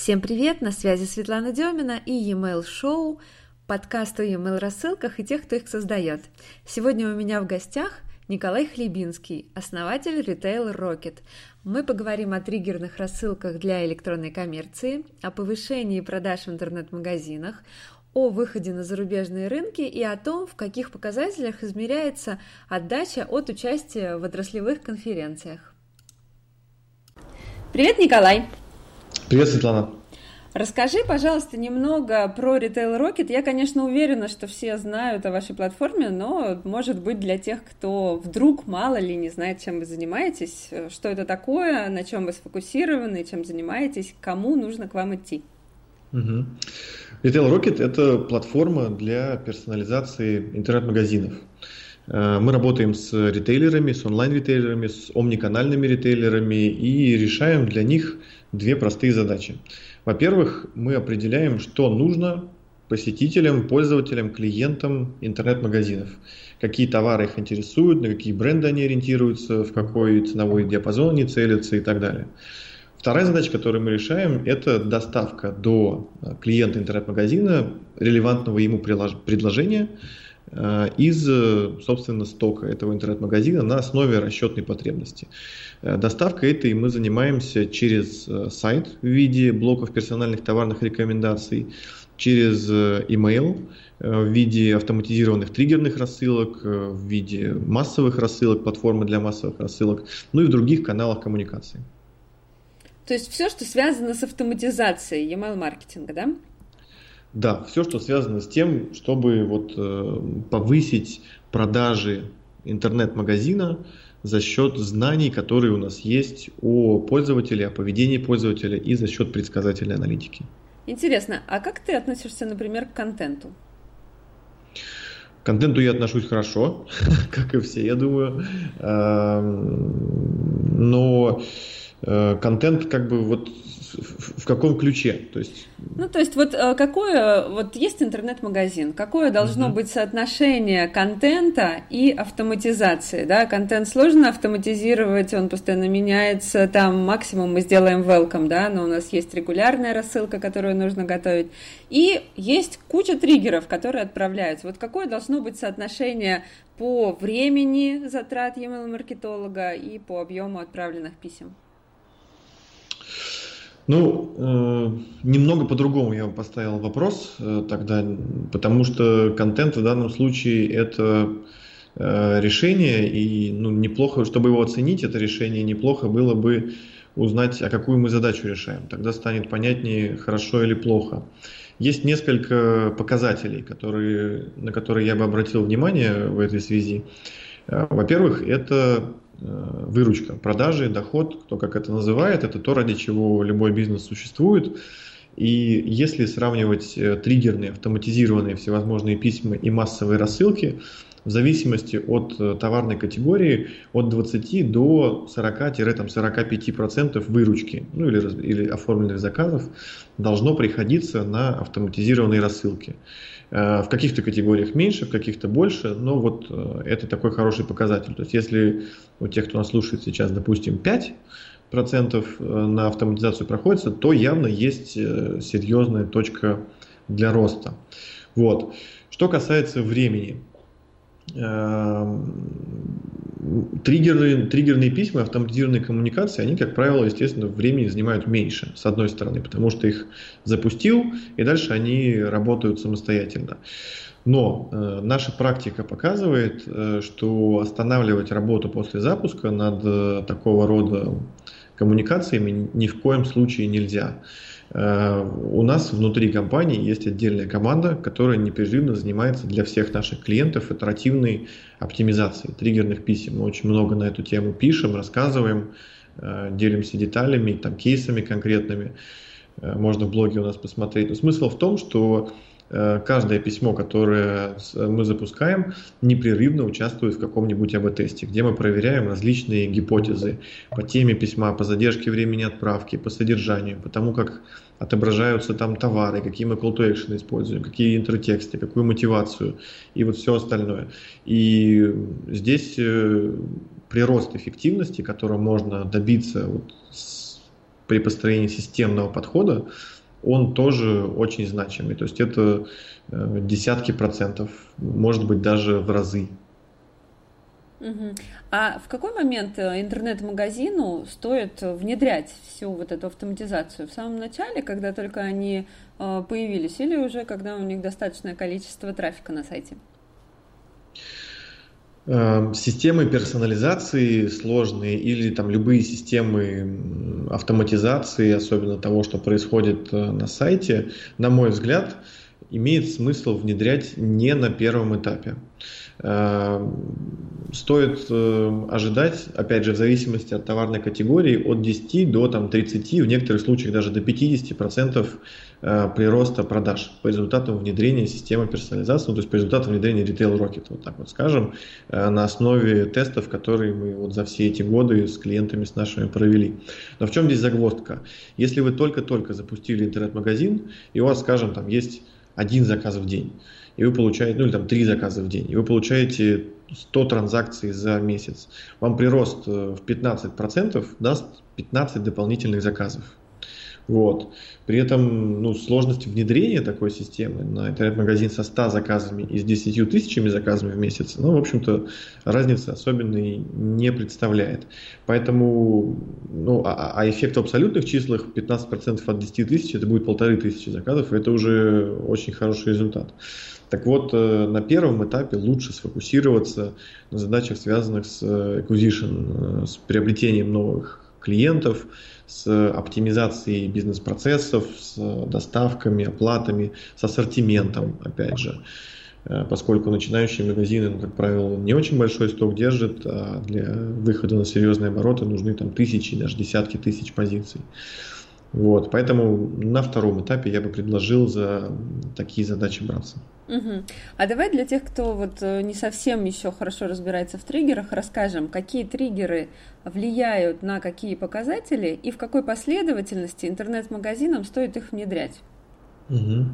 Всем привет, на связи Светлана Демина и e-mail шоу, подкаст о e-mail рассылках и тех, кто их создает. Сегодня у меня в гостях Николай Хлебинский, основатель Retail Rocket. Мы поговорим о триггерных рассылках для электронной коммерции, о повышении продаж в интернет-магазинах, о выходе на зарубежные рынки и о том, в каких показателях измеряется отдача от участия в отраслевых конференциях. Привет, Николай! Привет, Светлана. Расскажи, пожалуйста, немного про Retail Rocket. Я, конечно, уверена, что все знают о вашей платформе, но, может быть, для тех, кто вдруг мало ли не знает, чем вы занимаетесь, что это такое, на чем вы сфокусированы, чем занимаетесь, кому нужно к вам идти. Угу. Retail Rocket – это платформа для персонализации интернет-магазинов. Э, мы работаем с ритейлерами, с онлайн-ритейлерами, с омниканальными ритейлерами и решаем для них две простые задачи. Во-первых, мы определяем, что нужно посетителям, пользователям, клиентам интернет-магазинов. Какие товары их интересуют, на какие бренды они ориентируются, в какой ценовой диапазон они целятся и так далее. Вторая задача, которую мы решаем, это доставка до клиента интернет-магазина релевантного ему предложения, Э, из, собственно, стока этого интернет-магазина на основе расчетной потребности. Э, доставкой этой мы занимаемся через э, сайт в виде блоков персональных товарных рекомендаций, через email в виде автоматизированных триггерных рассылок, в виде массовых рассылок, платформы для массовых рассылок, ну и в других каналах коммуникации. То есть все, что связано с автоматизацией email маркетинга, да? Да, все, что связано с тем, чтобы вот, э, повысить продажи интернет-магазина за счет знаний, которые у нас есть о пользователе, о поведении пользователя и за счет предсказательной аналитики. Интересно, а как ты относишься, например, к контенту? К контенту я отношусь хорошо, как и все, я думаю. Эм, но э, контент как бы вот в каком ключе? То есть... Ну, то есть вот э, какое, вот есть интернет-магазин, какое должно угу. быть соотношение контента и автоматизации, да? Контент сложно автоматизировать, он постоянно меняется, там максимум мы сделаем welcome, да, но у нас есть регулярная рассылка, которую нужно готовить, и есть куча триггеров, которые отправляются. Вот какое должно быть соотношение по времени затрат email-маркетолога и по объему отправленных писем? Ну, э, немного по-другому я поставил вопрос э, тогда, потому что контент в данном случае это э, решение, и ну, неплохо, чтобы его оценить, это решение, неплохо было бы узнать, а какую мы задачу решаем. Тогда станет понятнее, хорошо или плохо. Есть несколько показателей, которые, на которые я бы обратил внимание в этой связи. Э, во-первых, это выручка, продажи, доход, кто как это называет, это то, ради чего любой бизнес существует. И если сравнивать э, триггерные, автоматизированные всевозможные письма и массовые рассылки, в зависимости от э, товарной категории от 20 до 40-45% выручки ну, или, или оформленных заказов должно приходиться на автоматизированные рассылки. Э, в каких-то категориях меньше, в каких-то больше, но вот э, это такой хороший показатель. То есть если у тех, кто нас слушает сейчас, допустим, 5 процентов на автоматизацию проходится, то явно есть серьезная точка для роста. Вот. Что касается времени, Эм, триггерные, триггерные письма, автоматизированные коммуникации, они, как правило, естественно, времени занимают меньше, с одной стороны, потому что их запустил, и дальше они работают самостоятельно. Но э, наша практика показывает, э, что останавливать работу после запуска над э, такого рода коммуникациями ни в коем случае нельзя. Э, у нас внутри компании есть отдельная команда, которая непрерывно занимается для всех наших клиентов итеративной оптимизацией триггерных писем. Мы очень много на эту тему пишем, рассказываем, э, делимся деталями, там, кейсами конкретными. Э, можно в блоге у нас посмотреть. Но смысл в том, что Э, каждое письмо, которое мы запускаем, непрерывно участвует в каком-нибудь АБ-тесте, где мы проверяем различные гипотезы по теме письма, по задержке времени отправки, по содержанию, по тому, как отображаются там товары, какие мы call to action используем, какие интертексты, какую мотивацию и вот все остальное. И здесь э, прирост эффективности, которого можно добиться вот с при построении системного подхода, он тоже очень значимый. То есть это э, десятки процентов, может быть даже в разы. Угу. А в какой момент э, интернет-магазину стоит внедрять всю вот эту автоматизацию? В самом начале, когда только они э, появились, или уже когда у них достаточное количество трафика на сайте? Эм, системы персонализации сложные или там любые системы автоматизации, особенно того, что происходит э, на сайте, на мой взгляд, имеет смысл внедрять не на первом этапе. Эм, стоит э, ожидать, опять же, в зависимости от товарной категории, от 10 до там, 30, в некоторых случаях даже до 50% э, прироста продаж по результатам внедрения системы персонализации, ну, то есть по результатам внедрения Retail Rocket, вот так вот скажем, э, на основе тестов, которые мы вот за все эти годы с клиентами с нашими провели. Но в чем здесь загвоздка? Если вы только-только запустили интернет-магазин, и у вас, скажем, там есть один заказ в день, и вы получаете, ну или там три заказа в день, и вы получаете 100 транзакций за месяц, вам прирост э, в 15% даст 15 дополнительных заказов. Вот. При этом ну, сложность внедрения такой системы на интернет-магазин со 100 заказами и с 10 тысячами заказами в месяц, ну, в общем-то, разницы особенной не представляет. Поэтому, ну, а, а эффект в абсолютных числах 15% от 10 тысяч, это будет полторы тысячи заказов, это уже очень хороший результат. Так вот, э, на первом этапе лучше сфокусироваться на задачах, связанных с э, acquisition, э, с приобретением новых клиентов, с оптимизацией бизнес-процессов, с доставками, оплатами, с ассортиментом, опять же. Поскольку начинающие магазины, ну, как правило, не очень большой сток держат, а для выхода на серьезные обороты нужны там тысячи, даже десятки тысяч позиций. Вот, поэтому на втором этапе я бы предложил за такие задачи браться. Угу. А давай для тех, кто вот э, не совсем еще хорошо разбирается в триггерах, расскажем, какие триггеры влияют на какие показатели и в какой последовательности интернет-магазинам стоит их внедрять. Угу.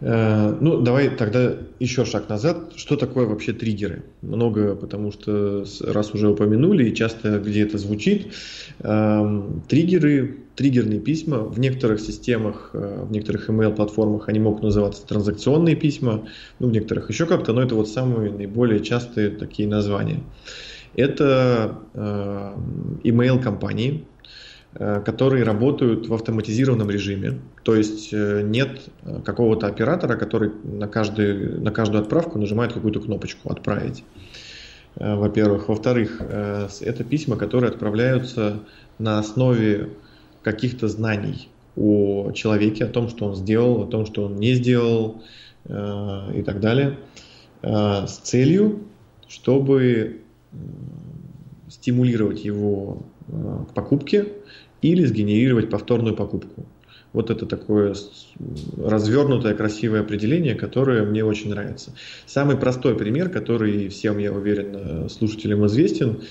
Ну, давай тогда еще шаг назад. Что такое вообще триггеры? Много, потому что раз уже упомянули, и часто где это звучит, эм, триггеры триггерные письма. В некоторых системах, э, в некоторых email-платформах они могут называться транзакционные письма, ну, в некоторых еще как-то, но это вот самые наиболее частые такие названия. Это э, email-компании, э, которые работают в автоматизированном режиме. То есть нет какого-то оператора, который на, каждый, на каждую отправку нажимает какую-то кнопочку «Отправить». Во-первых. Во-вторых, это письма, которые отправляются на основе каких-то знаний о человеке, о том, что он сделал, о том, что он не сделал э, и так далее, э, с целью, чтобы стимулировать его э, к покупке или сгенерировать повторную покупку. Вот это такое развернутое, красивое определение, которое мне очень нравится. Самый простой пример, который всем, я уверен, слушателям известен,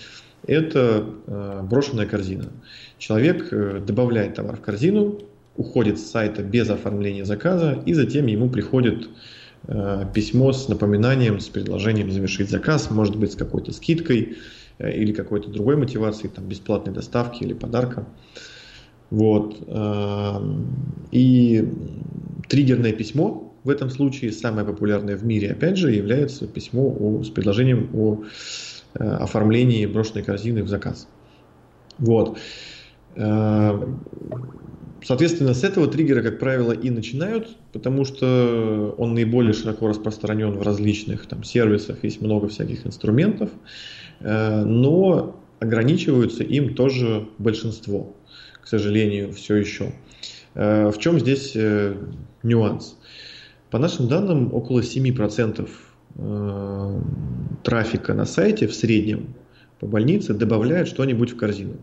это э, брошенная корзина. Человек э, добавляет товар в корзину, уходит с сайта без оформления заказа, и затем ему приходит э, письмо с напоминанием, с предложением завершить заказ, может быть, с какой-то скидкой или какой-то другой мотивацией, там, бесплатной доставки или подарка. Вот. И триггерное письмо в этом случае, самое популярное в мире, опять же, является письмо о, с предложением о Э, оформлении брошенной корзины в заказ. Вот. Э, соответственно, с этого триггера, как правило, и начинают, потому что он наиболее широко распространен в различных там, сервисах, есть много всяких инструментов, э, но ограничиваются им тоже большинство, к сожалению, все еще. В чем здесь нюанс? По нашим данным, около 7% Э, трафика на сайте в среднем по больнице добавляют что-нибудь в корзину.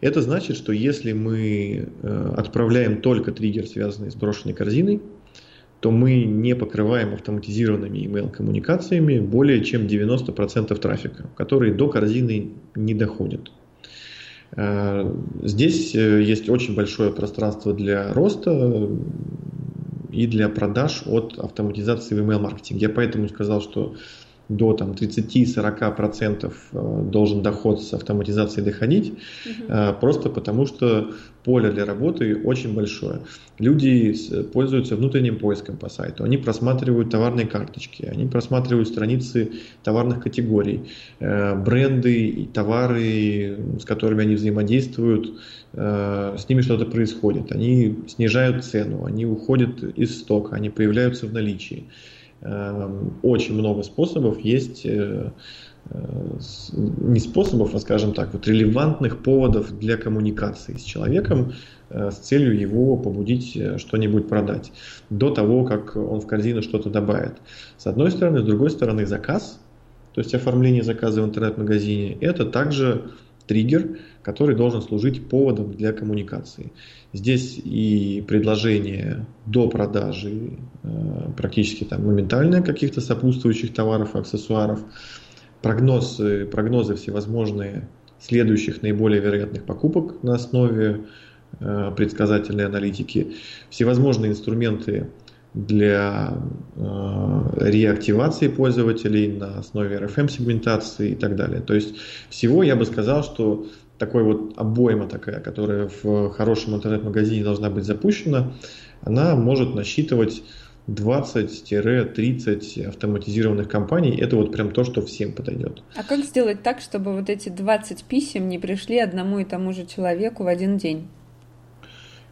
Это значит, что если мы э, отправляем только триггер, связанный с брошенной корзиной, то мы не покрываем автоматизированными email-коммуникациями более чем 90% трафика, которые до корзины не доходят. Э, здесь есть очень большое пространство для роста, и для продаж от автоматизации в email-маркетинге. Я поэтому сказал, что до там, 30-40% э, должен доход с автоматизацией доходить, угу. просто потому что поле для работы очень большое. Люди пользуются внутренним поиском по сайту, они просматривают товарные карточки, они просматривают страницы товарных категорий, э, бренды и товары, с которыми они взаимодействуют, с ними что-то происходит, они снижают цену, они уходят из стока, они появляются в наличии. Эм, очень много способов есть, э, э, не способов, а скажем так, вот релевантных поводов для коммуникации с человеком э, с целью его побудить что-нибудь продать до того, как он в корзину что-то добавит. С одной стороны, с другой стороны, заказ, то есть оформление заказа в интернет-магазине, это также триггер, который должен служить поводом для коммуникации. Здесь и предложение до продажи э, практически там моментальное каких-то сопутствующих товаров, аксессуаров, прогнозы, прогнозы всевозможные следующих наиболее вероятных покупок на основе э, предсказательной аналитики, всевозможные инструменты для э, реактивации пользователей на основе RFM-сегментации и так далее. То есть всего я бы сказал, что такой вот обойма такая, которая в хорошем интернет-магазине должна быть запущена, она может насчитывать 20-30 автоматизированных компаний. Это вот прям то, что всем подойдет. А как сделать так, чтобы вот эти 20 писем не пришли одному и тому же человеку в один день?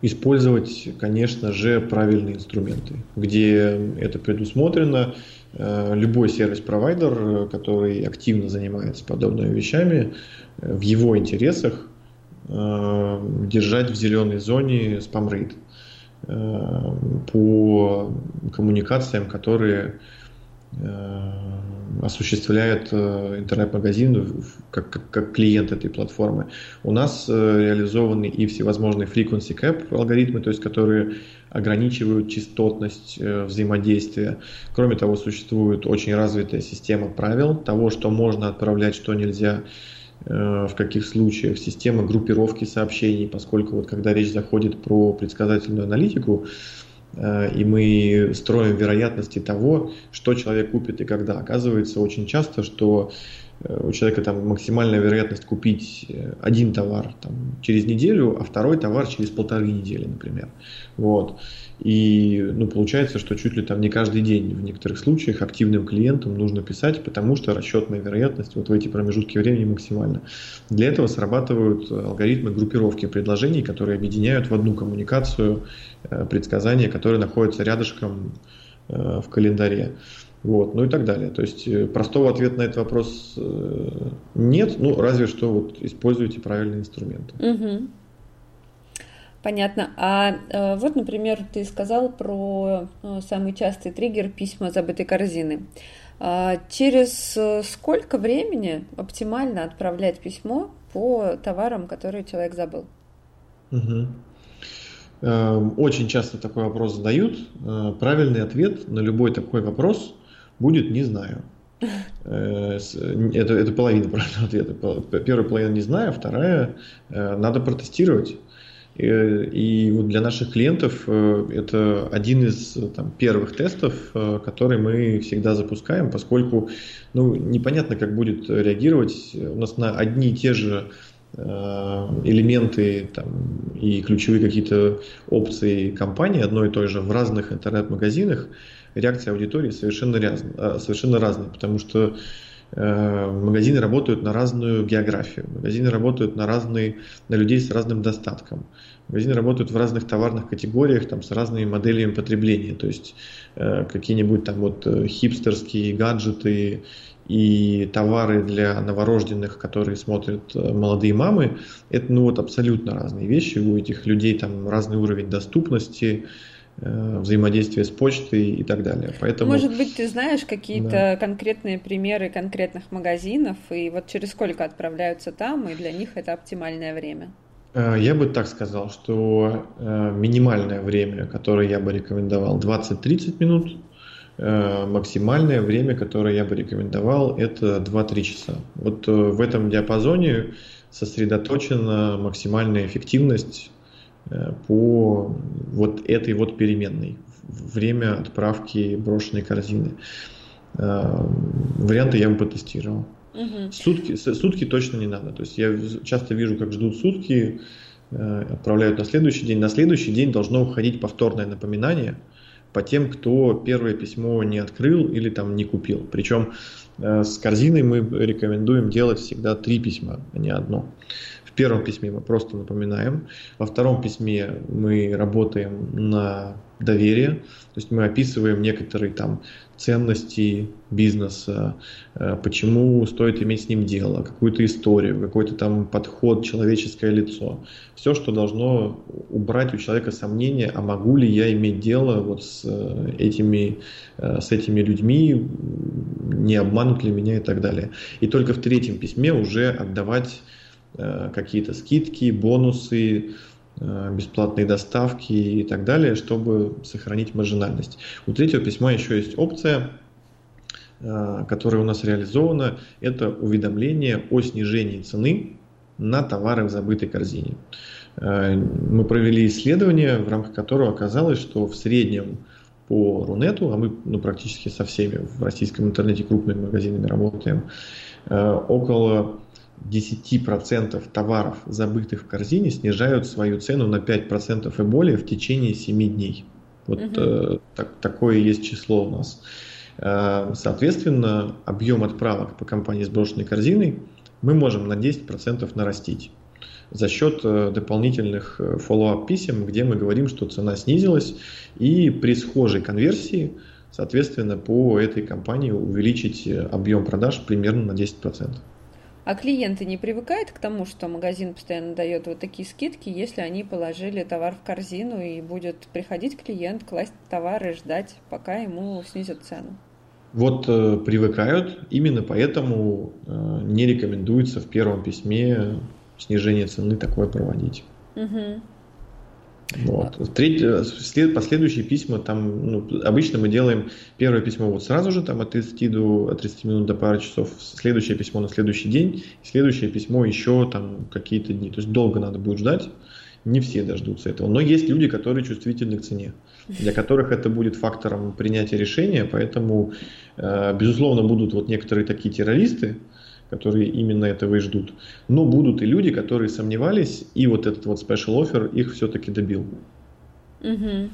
Использовать, конечно же, правильные инструменты, где это предусмотрено. Э, любой сервис-провайдер, который активно занимается подобными вещами, в его интересах э, держать в зеленой зоне спам-рейд э, по коммуникациям, которые э, осуществляет интернет-магазин как, как, как клиент этой платформы. У нас реализованы и всевозможные frequency cap алгоритмы, то есть которые ограничивают частотность взаимодействия. Кроме того, существует очень развитая система правил того, что можно отправлять, что нельзя. Э, в каких случаях, система группировки сообщений, поскольку вот когда речь заходит про предсказательную аналитику, э, и мы строим вероятности того, что человек купит и когда. Оказывается очень часто, что э, у человека там максимальная вероятность купить один товар там, через неделю, а второй товар через полторы недели, например. Вот. И ну, получается, что чуть ли там не каждый день в некоторых случаях активным клиентам нужно писать, потому что расчетная вероятность вот в эти промежутки времени максимальна. Для этого срабатывают алгоритмы группировки предложений, которые объединяют в одну коммуникацию э, предсказания, которые находятся рядышком э, в календаре. Вот, ну и так далее. То есть э, простого ответа на этот вопрос нет, ну разве что вот используйте правильные инструменты. Угу. Понятно. А э, вот, например, ты сказал про э, самый частый триггер письма забытой корзины. А через э, сколько времени оптимально отправлять письмо по товарам, которые человек забыл? Угу. Очень часто такой вопрос задают. Правильный ответ на любой такой вопрос будет «не знаю». Это, это половина правильного ответа. Первая половина не знаю, вторая надо протестировать. Э, и вот для наших клиентов э, это один из там, первых тестов, э, который мы всегда запускаем, поскольку ну, непонятно, как будет реагировать. У нас на одни и те же элементы там, и ключевые какие-то опции компании одной и той же в разных интернет-магазинах реакция аудитории совершенно, раз, совершенно разная, потому что магазины работают на разную географию, магазины работают на разные, на людей с разным достатком. Магазины работают в разных товарных категориях, там, с разными моделями потребления. То есть э, какие-нибудь там вот э, хипстерские гаджеты и товары для новорожденных, которые смотрят э, молодые мамы, это ну вот абсолютно разные вещи. У этих людей там разный уровень доступности, э, взаимодействия с почтой и так далее. Поэтому, Может быть, ты знаешь какие-то да. конкретные примеры конкретных магазинов, и вот через сколько отправляются там, и для них это оптимальное время? Э, я бы так сказал, что э, минимальное время, которое я бы рекомендовал, 20-30 минут. Э, максимальное время, которое я бы рекомендовал, это 2-3 часа. Вот в этом диапазоне сосредоточена максимальная эффективность по вот этой вот переменной. Время отправки брошенной корзины. варианты я бы потестировал. Угу. Сутки, сутки точно не надо. То есть я часто вижу, как ждут сутки, отправляют на следующий день. На следующий день должно уходить повторное напоминание по тем, кто первое письмо не открыл или там не купил. Причем с корзиной мы рекомендуем делать всегда три письма, а не одно. В первом письме мы просто напоминаем, во втором письме мы работаем на доверие, то есть мы описываем некоторые там ценности бизнеса, э, почему стоит иметь с ним дело, какую-то историю, какой-то там подход, человеческое лицо. Все, что должно убрать у человека сомнения, а могу ли я иметь дело вот с э, этими, э, с этими людьми, не обманут ли меня и так далее. И только в третьем письме уже отдавать какие-то скидки, бонусы, бесплатные доставки и так далее, чтобы сохранить маржинальность. У третьего письма еще есть опция, э, которая у нас реализована, это уведомление о снижении цены на товары в забытой корзине. Мы провели исследование, в рамках которого оказалось, что в среднем по Рунету, а мы ну, практически со всеми в российском интернете крупными магазинами работаем, около 10% товаров, забытых в корзине, снижают свою цену на 5% и более в течение 7 дней. Вот угу. э, так, такое есть число у нас. Э, соответственно, объем отправок по компании сброшенной корзиной мы можем на 10% нарастить за счет э, дополнительных э, follow-up писем, где мы говорим, что цена снизилась, и при схожей конверсии, соответственно, по этой компании увеличить э, объем продаж примерно на 10%. А клиенты не привыкают к тому, что магазин постоянно дает вот такие скидки, если они положили товар в корзину и будет приходить клиент, класть товар и ждать, пока ему снизят цену? Вот э, привыкают, именно поэтому э, не рекомендуется в первом письме снижение цены такое проводить. Угу. Вот. Третье, след, последующие письма, там, ну, обычно мы делаем первое письмо вот сразу же, там, от 30, до, от 30 минут до пары часов, следующее письмо на следующий день, следующее письмо еще там какие-то дни. То есть долго надо будет ждать, не все дождутся этого. Но есть люди, которые чувствительны к цене, для которых это будет фактором принятия решения, поэтому, э, безусловно, будут вот некоторые такие террористы, которые именно этого и ждут. Но будут и люди, которые сомневались, и вот этот вот special offer их все-таки добил. Угу.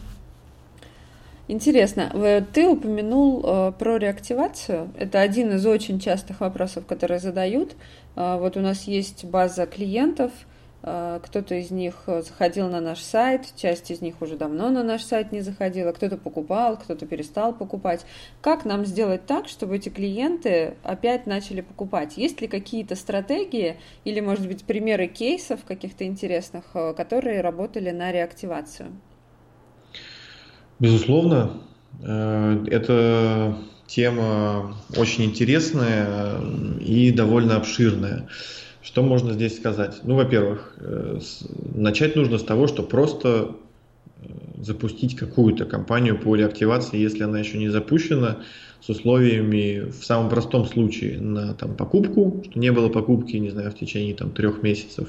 Интересно, ты упомянул э, про реактивацию. Это один из очень частых вопросов, которые задают. Э, вот у нас есть база клиентов, кто-то из них э, заходил на наш сайт, часть из них уже давно на наш сайт не заходила, кто-то покупал, кто-то перестал покупать. Как нам сделать так, чтобы эти клиенты опять начали покупать? Есть ли какие-то стратегии или, может быть, примеры кейсов каких-то интересных, э, которые работали на реактивацию? Безусловно, э, это тема очень интересная и довольно обширная. Что можно здесь сказать? Ну, во-первых, э, начать нужно с того, что просто э, запустить какую-то кампанию по реактивации, если она еще не запущена, с условиями в самом простом случае на там, покупку, что не было покупки, не знаю, в течение там, трех месяцев.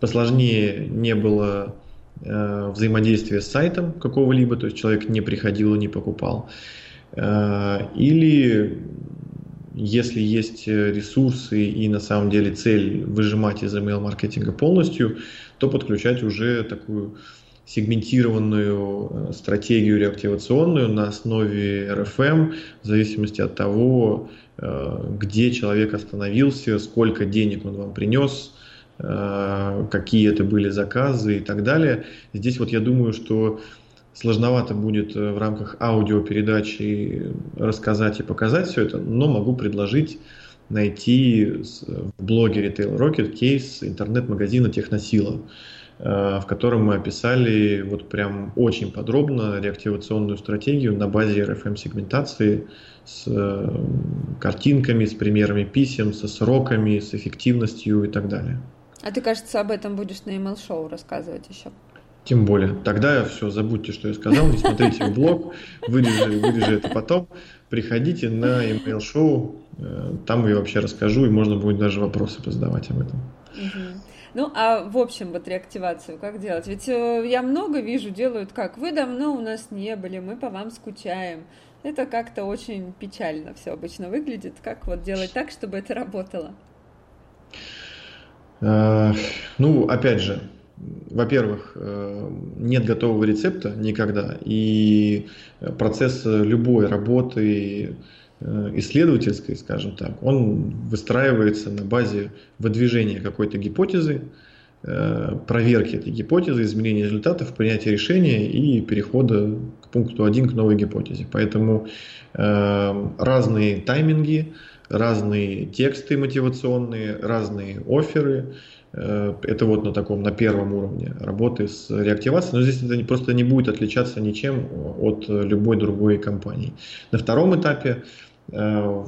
Посложнее не было э, взаимодействия с сайтом какого-либо, то есть человек не приходил и не покупал. Э, или если есть э, ресурсы и на самом деле цель выжимать из email-маркетинга полностью, то подключать уже такую сегментированную э, стратегию реактивационную на основе RFM в зависимости от того, э, где человек остановился, сколько денег он вам принес, какие это были заказы и так далее. Здесь вот я думаю, что сложновато будет э, в рамках аудиопередачи рассказать и показать все это, но могу предложить найти в блоге Retail Rocket кейс интернет-магазина Техносила, э, в котором мы описали вот прям очень подробно реактивационную стратегию на базе RFM-сегментации с э, картинками, с примерами писем, со сроками, с эффективностью и так далее. А ты, кажется, об этом будешь на email шоу рассказывать еще. Тем более. Тогда все, забудьте, что я сказал, не смотрите в блог, вырежи, вырежи это потом. Приходите на email шоу, э, там я вообще расскажу, и можно будет даже вопросы позадавать об этом. Угу. Ну, а в общем, вот реактивацию как делать? Ведь э, я много вижу, делают как, вы давно у нас не были, мы по вам скучаем. Это как-то очень печально все обычно выглядит. Как вот делать так, чтобы это работало? Э, ну, опять же, во-первых, э, нет готового рецепта никогда, и процесс любой работы э, исследовательской, скажем так, он выстраивается на базе выдвижения какой-то гипотезы, э, проверки этой гипотезы, изменения результатов, принятия решения и перехода к пункту 1 к новой гипотезе. Поэтому разные тайминги, разные тексты мотивационные, разные оферы, это вот на таком, на первом уровне работы с реактивацией, но здесь это просто не будет отличаться ничем от любой другой компании. На втором этапе э,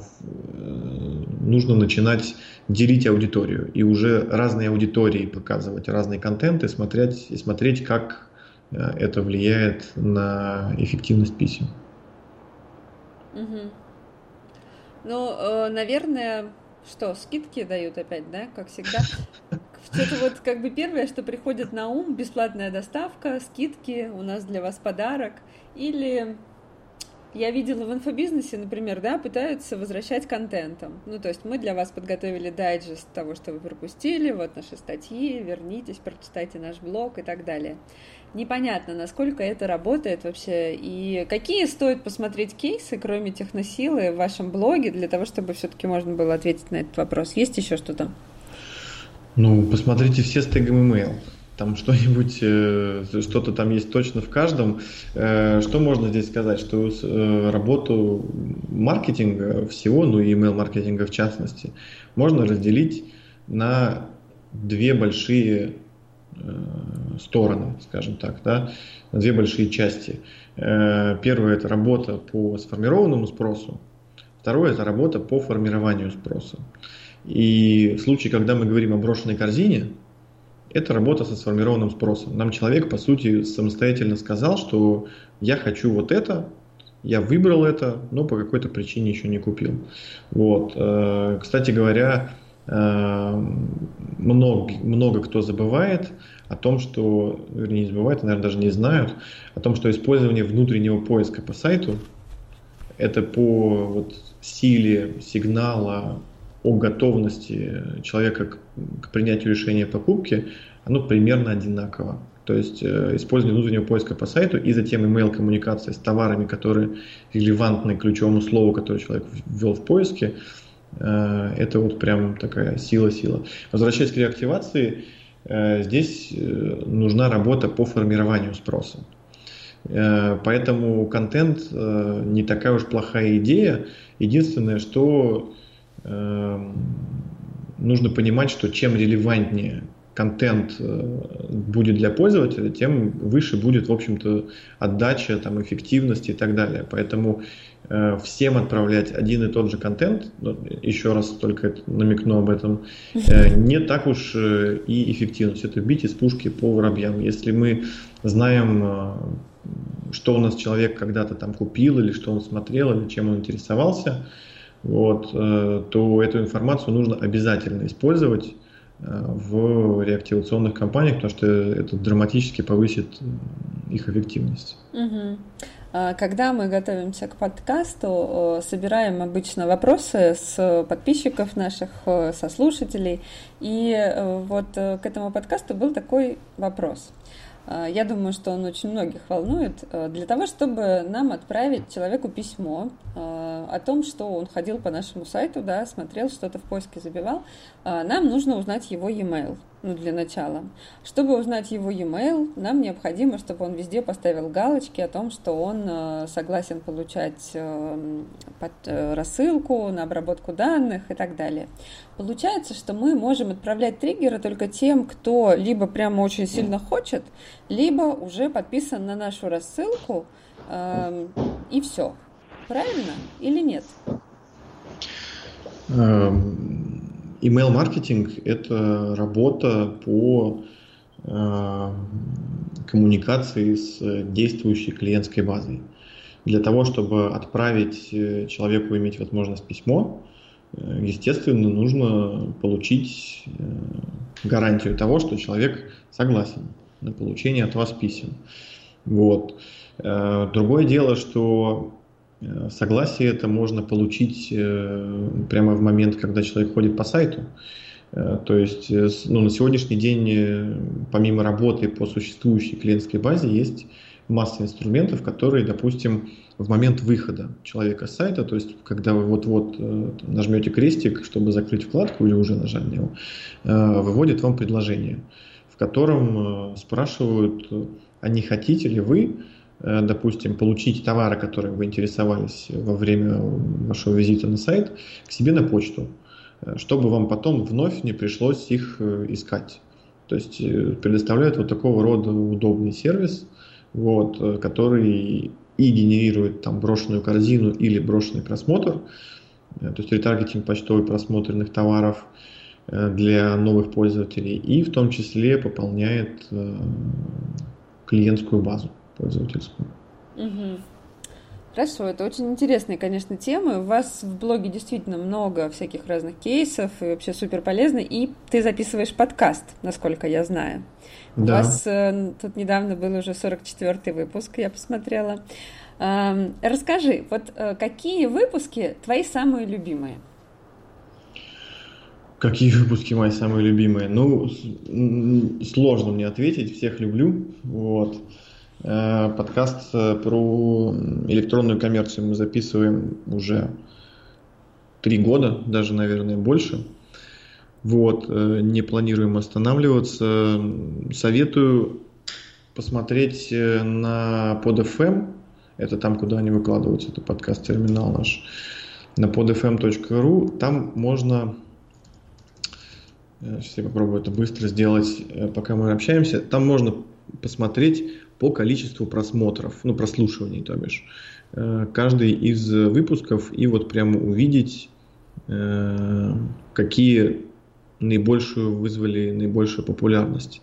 нужно начинать делить аудиторию и уже разные аудитории показывать, разные контенты, смотреть, и смотреть, как э, это влияет на эффективность писем. Угу. Ну, наверное, что, скидки дают опять, да, как всегда? Что-то вот как бы первое, что приходит на ум, бесплатная доставка, скидки, у нас для вас подарок. Или я видела в инфобизнесе, например, да, пытаются возвращать контентом. Ну, то есть мы для вас подготовили дайджест того, что вы пропустили, вот наши статьи, вернитесь, прочитайте наш блог и так далее. Непонятно, насколько это работает вообще, и какие стоит посмотреть кейсы, кроме техносилы, в вашем блоге, для того, чтобы все-таки можно было ответить на этот вопрос. Есть еще что-то? Ну, посмотрите все с тегом email. Там что-нибудь, э, что-то там есть точно в каждом. Э, что можно здесь сказать? Что э, работу маркетинга всего, ну и email маркетинга в частности, можно разделить на две большие стороны, скажем так, да, на две большие части. Первое это работа по сформированному спросу, второе это работа по формированию спроса. И в случае, когда мы говорим о брошенной корзине, это работа со сформированным спросом. Нам человек, по сути, самостоятельно сказал, что я хочу вот это, я выбрал это, но по какой-то причине еще не купил. Вот. Э, кстати говоря, э, много, много кто забывает о том, что, вернее, не забывает, наверное, даже не знают, о том, что использование внутреннего поиска по сайту это по вот, силе сигнала о готовности человека к, к принятию решения о покупке, оно примерно одинаково. То есть э, использование внутреннего поиска по сайту и затем email коммуникация с товарами, которые релевантны ключевому слову, которое человек ввел в поиске, э, это вот прям такая сила-сила. Возвращаясь к реактивации, э, здесь нужна работа по формированию спроса. Поэтому контент не такая уж плохая идея. Единственное, что нужно понимать, что чем релевантнее контент э, будет для пользователя, тем выше будет, в общем-то, отдача, там, эффективность и так далее. Поэтому э, всем отправлять один и тот же контент, ну, еще раз только намекну об этом, э, не так уж и эффективность. Это бить из пушки по воробьям. Если мы знаем, э, что у нас человек когда-то там купил, или что он смотрел, или чем он интересовался, вот, э, то эту информацию нужно обязательно использовать э, в реактивационных кампаниях, потому что это драматически повысит их эффективность. Угу. Когда мы готовимся к подкасту, собираем обычно вопросы с подписчиков наших, со слушателей. И э, вот к этому подкасту был такой вопрос. А, я думаю, что он очень многих волнует. А, для того, чтобы нам отправить человеку письмо а, о том, что он ходил по нашему сайту, да, смотрел, что-то в поиске забивал, нам нужно узнать его e-mail ну, для начала. Чтобы узнать его e-mail, нам необходимо, чтобы он везде поставил галочки о том, что он э, согласен получать э, под, э, рассылку на обработку данных и так далее. Получается, что мы можем отправлять триггеры только тем, кто либо прямо очень сильно хочет, либо уже подписан на нашу рассылку, э, и все. Правильно или нет? Email-маркетинг – это работа по э, коммуникации с действующей клиентской базой. Для того, чтобы отправить э, человеку иметь возможность письмо, естественно, нужно получить гарантию того, что человек согласен на получение от вас писем. Вот. Другое дело, что согласие это можно получить прямо в момент, когда человек ходит по сайту. Э, то есть э, ну, на сегодняшний день, э, помимо работы по существующей клиентской базе, есть масса инструментов, которые, допустим, в момент выхода человека с сайта, то есть когда вы вот-вот нажмете крестик, чтобы закрыть вкладку или уже нажали на него, выводит вам предложение, в котором спрашивают, а не хотите ли вы, допустим, получить товары, которыми вы интересовались во время вашего визита на сайт, к себе на почту. Э, чтобы вам потом вновь не пришлось их э, искать. То есть э, предоставляет вот такого рода удобный сервис, вот, который и генерирует там брошенную корзину или брошенный просмотр, то есть ретаргетинг почтовый просмотренных товаров для новых пользователей, и в том числе пополняет клиентскую базу пользовательскую. Угу. Хорошо, это очень интересные, конечно, темы. У вас в блоге действительно много всяких разных кейсов и вообще супер полезно. И ты записываешь подкаст, насколько я знаю. Да. У вас э, тут недавно был уже 44-й выпуск, я посмотрела. Э, расскажи, вот э, какие выпуски твои самые любимые? Какие выпуски мои самые любимые? Ну, сложно мне ответить, всех люблю. Вот. Э, подкаст э, про электронную коммерцию мы записываем уже три года, даже, наверное, больше. Вот, э, не планируем останавливаться. Советую посмотреть на PodFM. Это там, куда они выкладываются, это подкаст-терминал наш. На podfm.ru. Там можно Сейчас я попробую это быстро сделать, пока мы общаемся. Там можно посмотреть по количеству просмотров, ну, прослушиваний, то бишь, э, каждый из выпусков и вот прямо увидеть, э, какие наибольшую вызвали наибольшую популярность.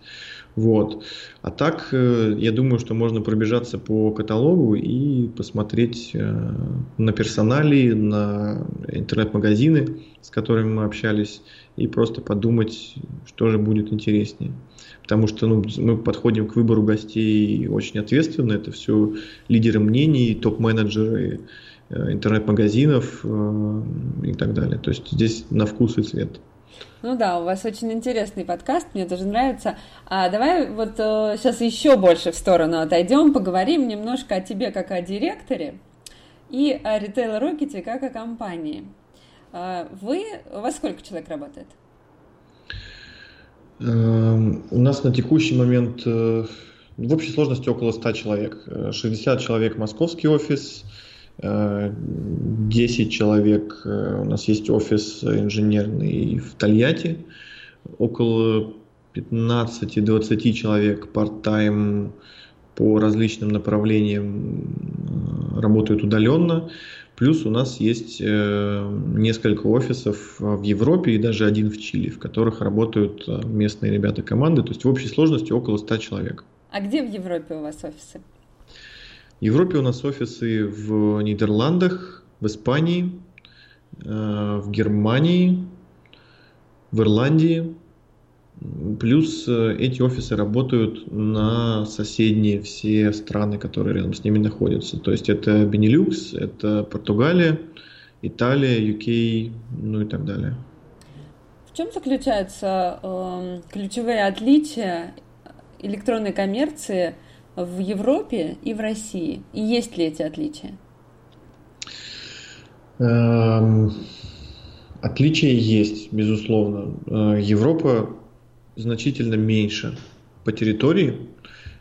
Вот. А так, э, я думаю, что можно пробежаться по каталогу и посмотреть на персоналии, на интернет-магазины, с которыми мы общались, и просто подумать, что же будет интереснее потому что ну, мы подходим к выбору гостей очень ответственно. Это все лидеры мнений, топ-менеджеры э, интернет-магазинов э, и так далее. То есть здесь на вкус и цвет. Ну да, у вас очень интересный подкаст, мне тоже нравится. А давай вот э, сейчас еще больше в сторону отойдем, поговорим немножко о тебе как о директоре и о Retail Rocket как о компании. Э, вы, у вас сколько человек работает? Эм, у нас на текущий момент э, в общей сложности около 100 человек. 60 э, человек московский офис, 10 э, человек, у нас есть офис инженерный в Тольятти, около 15-20 человек part-time по различным направлениям работают удаленно. Плюс у нас есть э, несколько офисов в Европе и даже один в Чили, в которых работают э, местные ребята команды. То есть в общей сложности около 100 человек. А где в Европе у вас офисы? Европе у нас офисы в Нидерландах, в Испании, э, в Германии, в Ирландии, Плюс э, эти офисы работают на соседние все страны, которые рядом с ними находятся. То есть это Бенилюкс, это Португалия, Италия, UK, ну и так далее. В чем заключаются э, ключевые отличия электронной коммерции в Европе и в России? И есть ли эти отличия? Эм, отличия есть, безусловно. Э, Европа значительно меньше по территории,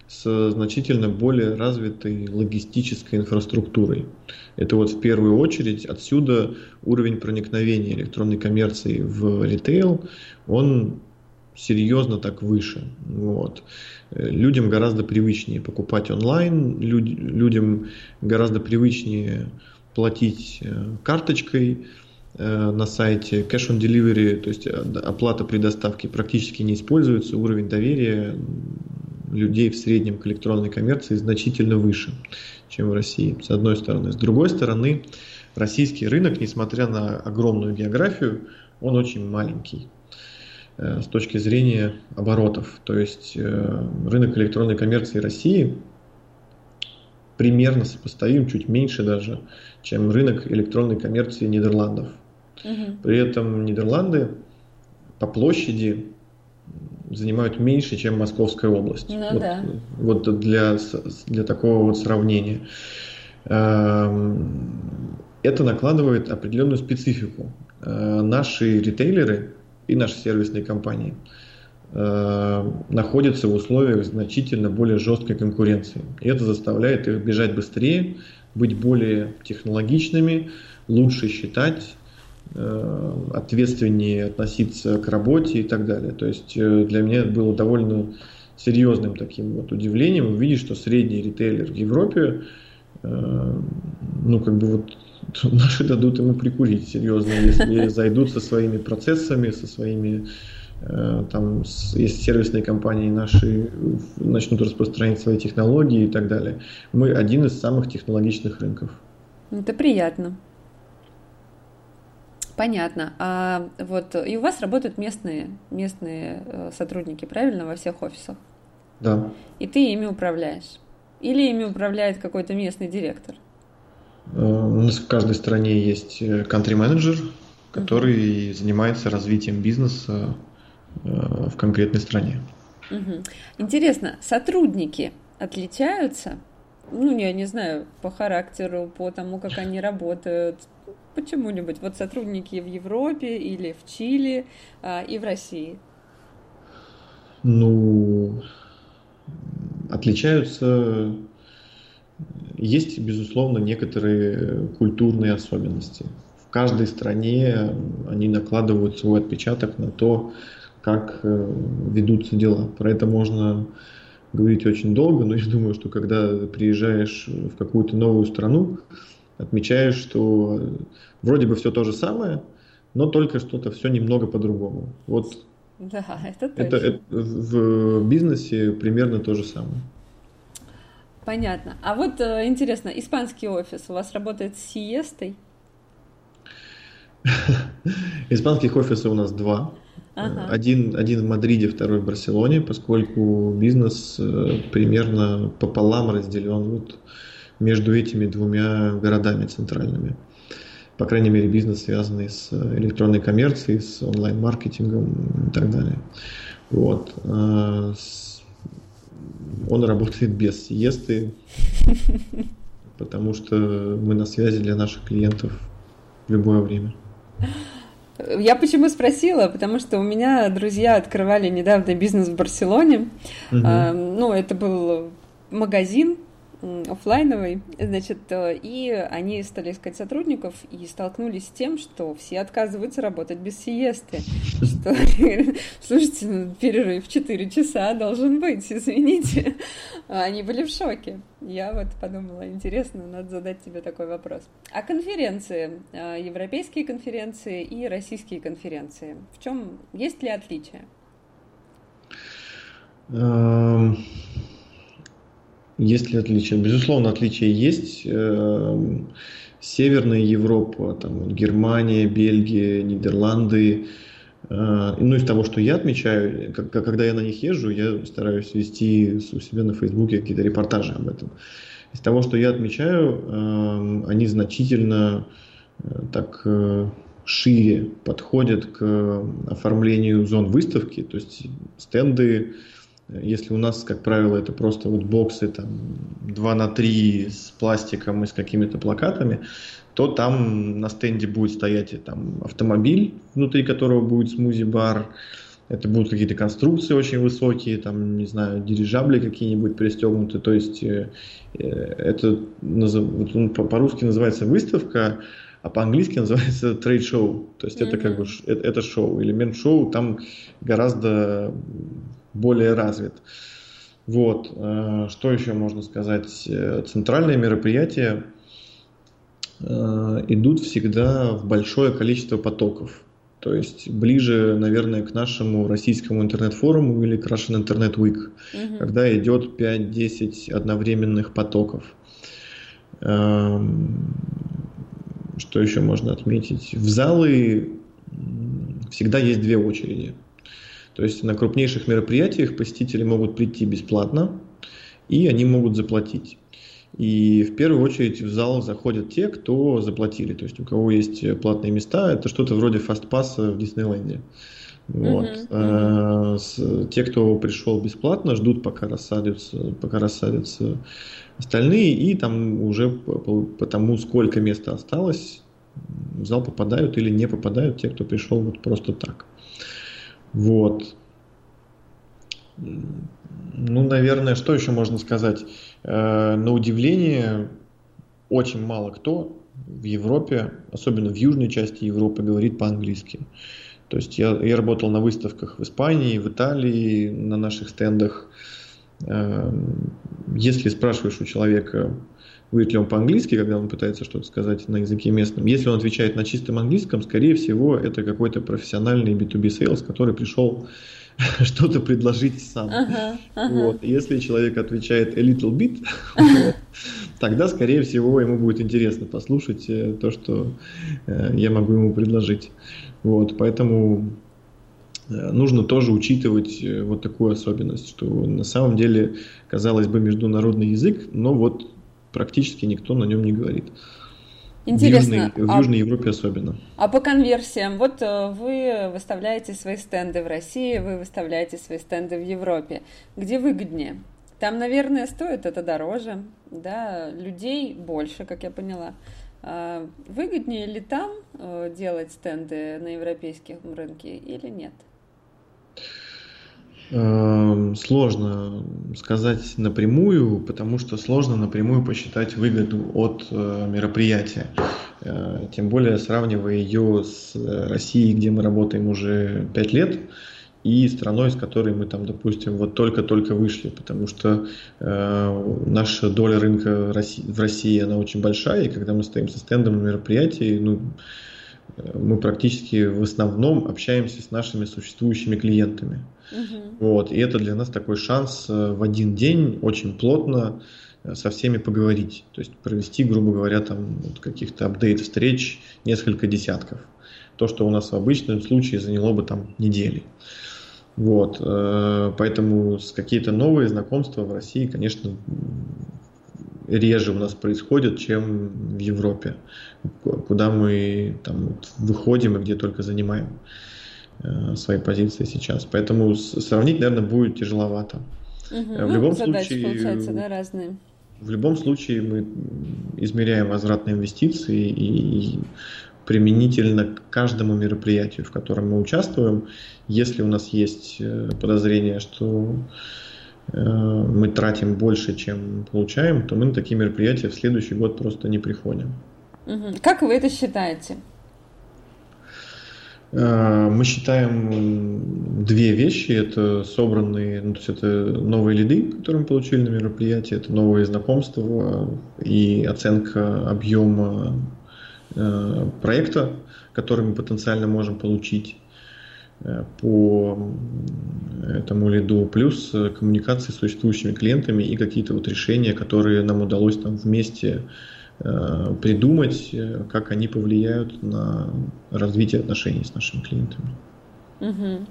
с значительно более развитой логистической инфраструктурой. Это вот в первую очередь отсюда уровень проникновения электронной коммерции в ритейл, он серьезно так выше. Вот. Людям гораздо привычнее покупать онлайн, люд, людям гораздо привычнее платить э, карточкой, Э, на сайте. Cash on delivery, то есть э, оплата при доставке практически не используется. Уровень доверия людей в среднем к электронной коммерции значительно выше, чем в России, с одной стороны. С другой стороны, российский рынок, несмотря на огромную географию, он очень маленький э, с точки зрения оборотов. То есть э, рынок электронной коммерции России примерно сопоставим, чуть меньше даже, чем рынок электронной коммерции Нидерландов. Угу. При этом Нидерланды по площади занимают меньше, чем Московская область. Ну, вот, да. вот для, для такого вот сравнения. Эм, это накладывает определенную специфику. Э, наши ритейлеры и наши сервисные компании э, находятся в условиях значительно более жесткой конкуренции. И это заставляет их бежать быстрее, быть более технологичными, лучше считать, Э, ответственнее относиться к работе и так далее. То есть э, для меня это было довольно серьезным таким вот удивлением увидеть, что средний ритейлер в Европе, э, ну как бы вот наши дадут ему прикурить серьезно, если зайдут со своими процессами, со своими там, если сервисные компании наши начнут распространять свои технологии и так далее. Мы один из самых технологичных рынков. Это приятно. Понятно. А вот и у вас работают местные, местные э, сотрудники, правильно, во всех офисах? Да. И ты ими управляешь? Или ими управляет какой-то местный директор? Э, у нас в каждой стране есть country-менеджер, э, который занимается развитием бизнеса в конкретной стране. Uh-huh. Интересно, сотрудники отличаются? Ну, я не знаю, по характеру, по тому, как они работают, почему-нибудь. Вот сотрудники в Европе или в Чили а, и в России. Ну, отличаются. Есть, безусловно, некоторые культурные особенности. В каждой стране они накладывают свой отпечаток на то, как э, ведутся дела. Про это можно говорить очень долго, но я думаю, что когда приезжаешь в какую-то новую страну, отмечаешь, что вроде бы все то же самое, но только что-то все немного по-другому. Вот да, это точно. Это, это в бизнесе примерно то же самое. Понятно. А вот э, интересно, испанский офис у вас работает с сиестой? Испанских офисов у нас два. Ага. Один, один в Мадриде, второй в Барселоне, поскольку бизнес э, примерно пополам разделен вот между этими двумя городами центральными. По крайней мере, бизнес, связанный с электронной коммерцией, с онлайн-маркетингом и так далее. Вот. А, он работает без сиесты, потому что мы на связи для наших клиентов в любое время. Я почему спросила? Потому что у меня друзья открывали недавно бизнес в Барселоне. Угу. А, ну, это был магазин офлайновый, значит, э, и они стали искать сотрудников и столкнулись с тем, что все отказываются работать без сиесты. Что, слушайте, ну, перерыв 4 часа должен быть, извините. Они были в шоке. Я вот подумала, интересно, надо задать тебе такой вопрос. А конференции, э, европейские конференции и российские конференции, в чем, есть ли отличия? Um... Есть ли отличия? Безусловно, отличия есть. Эм, Северная Европа, там, Германия, Бельгия, Нидерланды. Э, ну, из того, что я отмечаю, когда я на них езжу, я стараюсь вести у себя на Фейсбуке какие-то репортажи об этом. Из того, что я отмечаю, эм, они значительно э, так э, шире подходят к оформлению зон выставки, то есть стенды, если у нас, как правило, это просто вот боксы там 2 на 3 с пластиком и с какими-то плакатами, то там на стенде будет стоять там автомобиль, внутри которого будет смузи-бар, это будут какие-то конструкции очень высокие, там, не знаю, дирижабли какие-нибудь пристегнуты. То есть э, э это по-русски называется выставка, а по-английски называется трейд-шоу. То есть mm-hmm. это как бы это, это шоу, элемент шоу там гораздо более развит. Вот. Э, что еще можно сказать? Э, центральные мероприятия э, идут всегда в большое количество потоков. То есть ближе, наверное, к нашему российскому интернет-форуму или к Russian Internet Week, угу. когда идет 5-10 одновременных потоков. Эм, что еще можно отметить? В залы всегда есть две очереди. То есть на крупнейших мероприятиях посетители могут прийти бесплатно, и они могут заплатить. И в первую очередь в зал заходят те, кто заплатили. То есть у кого есть платные места, это что-то вроде фастпасса в Диснейленде. Вот. Uh-huh, uh-huh. Те, кто пришел бесплатно, ждут, пока рассадятся, пока рассадятся остальные, и там уже по, по тому, сколько места осталось, в зал попадают или не попадают те, кто пришел вот просто так. Вот. Ну, наверное, что еще можно сказать? Э, на удивление, очень мало кто в Европе, особенно в южной части Европы, говорит по-английски. То есть я, я работал на выставках в Испании, в Италии, на наших стендах. Э, если спрашиваешь у человека, говорит ли он по-английски, когда он пытается что-то сказать на языке местном. Если он отвечает на чистом английском, скорее всего, это какой-то профессиональный B2B sales, который пришел что-то предложить сам. Ага, ага. Вот. Если человек отвечает a little bit, вот, тогда, скорее всего, ему будет интересно послушать э, то, что э, я могу ему предложить. Вот. Поэтому э, нужно тоже учитывать вот такую особенность, что на самом деле, казалось бы, международный язык, но вот практически никто на нем не говорит. Интересно. В Южной, в а, Южной Европе особенно. А по конверсиям? Вот э, вы выставляете свои стенды в России, вы выставляете свои стенды в Европе. Где выгоднее? Там, наверное, стоит это дороже, да, людей больше, как я поняла. А выгоднее ли там э, делать стенды на европейском рынке или нет? Эм, сложно сказать напрямую, потому что сложно напрямую посчитать выгоду от э, мероприятия. Э, тем более сравнивая ее с Россией, где мы работаем уже 5 лет, и страной, с которой мы там, допустим, вот только-только вышли, потому что э, наша доля рынка в России, она очень большая, и когда мы стоим со стендом на мероприятии, ну, мы практически в основном общаемся с нашими существующими клиентами. Угу. Вот, и это для нас такой шанс э, в один день очень плотно э, со всеми поговорить. То есть провести, грубо говоря, там вот каких-то апдейт встреч несколько десятков. То, что у нас в обычном случае заняло бы там недели. Вот, э, поэтому с какие-то новые знакомства в России, конечно, реже у нас происходят, чем в Европе, куда мы там выходим и где только занимаем свои позиции сейчас. Поэтому сравнить, наверное, будет тяжеловато. Угу. В любом ну, случае, получается, да, разные. В любом случае мы измеряем возвратные инвестиции и применительно к каждому мероприятию, в котором мы участвуем. Если у нас есть э, подозрение, что Э, мы тратим больше, чем получаем, то мы на такие мероприятия в следующий год просто не приходим. Как вы это считаете? Э, мы считаем две вещи. Это собранные, ну, то есть это новые лиды, которые мы получили на мероприятии, это новые знакомства и оценка объема э, проекта, который мы потенциально можем получить. Э, по этому лиду, плюс э, коммуникации с существующими клиентами и какие-то вот решения, которые нам удалось там вместе э, придумать, как они повлияют на развитие отношений с нашими клиентами. Угу.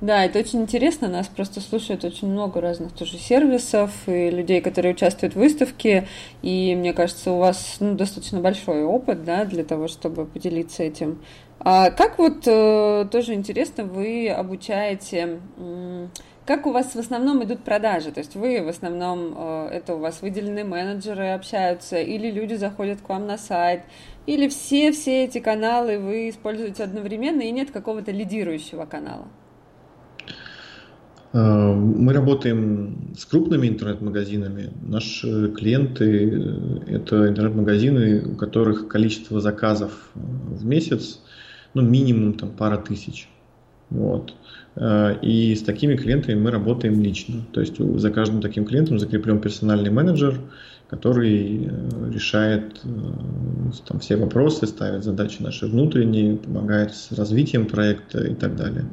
Да, это очень интересно. Нас просто слушают очень много разных тоже сервисов и людей, которые участвуют в выставке. И мне кажется, у вас ну, достаточно большой опыт да, для того, чтобы поделиться этим а как вот э, тоже интересно, вы обучаете, как у вас в основном идут продажи? То есть вы в основном, э, это у вас выделенные менеджеры общаются, или люди заходят к вам на сайт, или все-все эти каналы вы используете одновременно, и нет какого-то лидирующего канала? Э, мы работаем с крупными интернет-магазинами. Наши клиенты – это интернет-магазины, у которых количество заказов в месяц ну, минимум там пара тысяч. Вот. Э, и с такими клиентами мы работаем лично. То есть за каждым таким клиентом закреплен персональный менеджер, который э, решает э, там, все вопросы, ставит задачи наши внутренние, помогает с развитием проекта и так далее.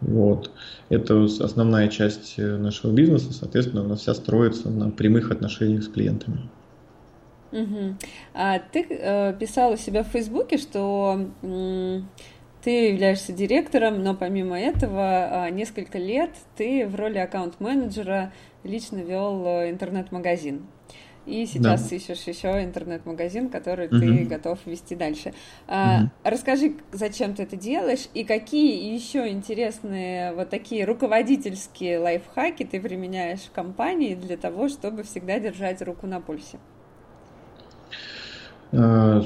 Вот. Это основная часть нашего бизнеса, соответственно, она вся строится на прямых отношениях с клиентами. Угу. А ты э, писал у себя в Фейсбуке, что ты являешься директором, но помимо этого э, несколько лет ты в роли аккаунт-менеджера лично вел э, интернет-магазин. И сейчас да. ищешь еще интернет-магазин, который угу. ты готов вести дальше. А, угу. Расскажи, зачем ты это делаешь и какие еще интересные вот такие руководительские лайфхаки ты применяешь в компании для того, чтобы всегда держать руку на пульсе. Э,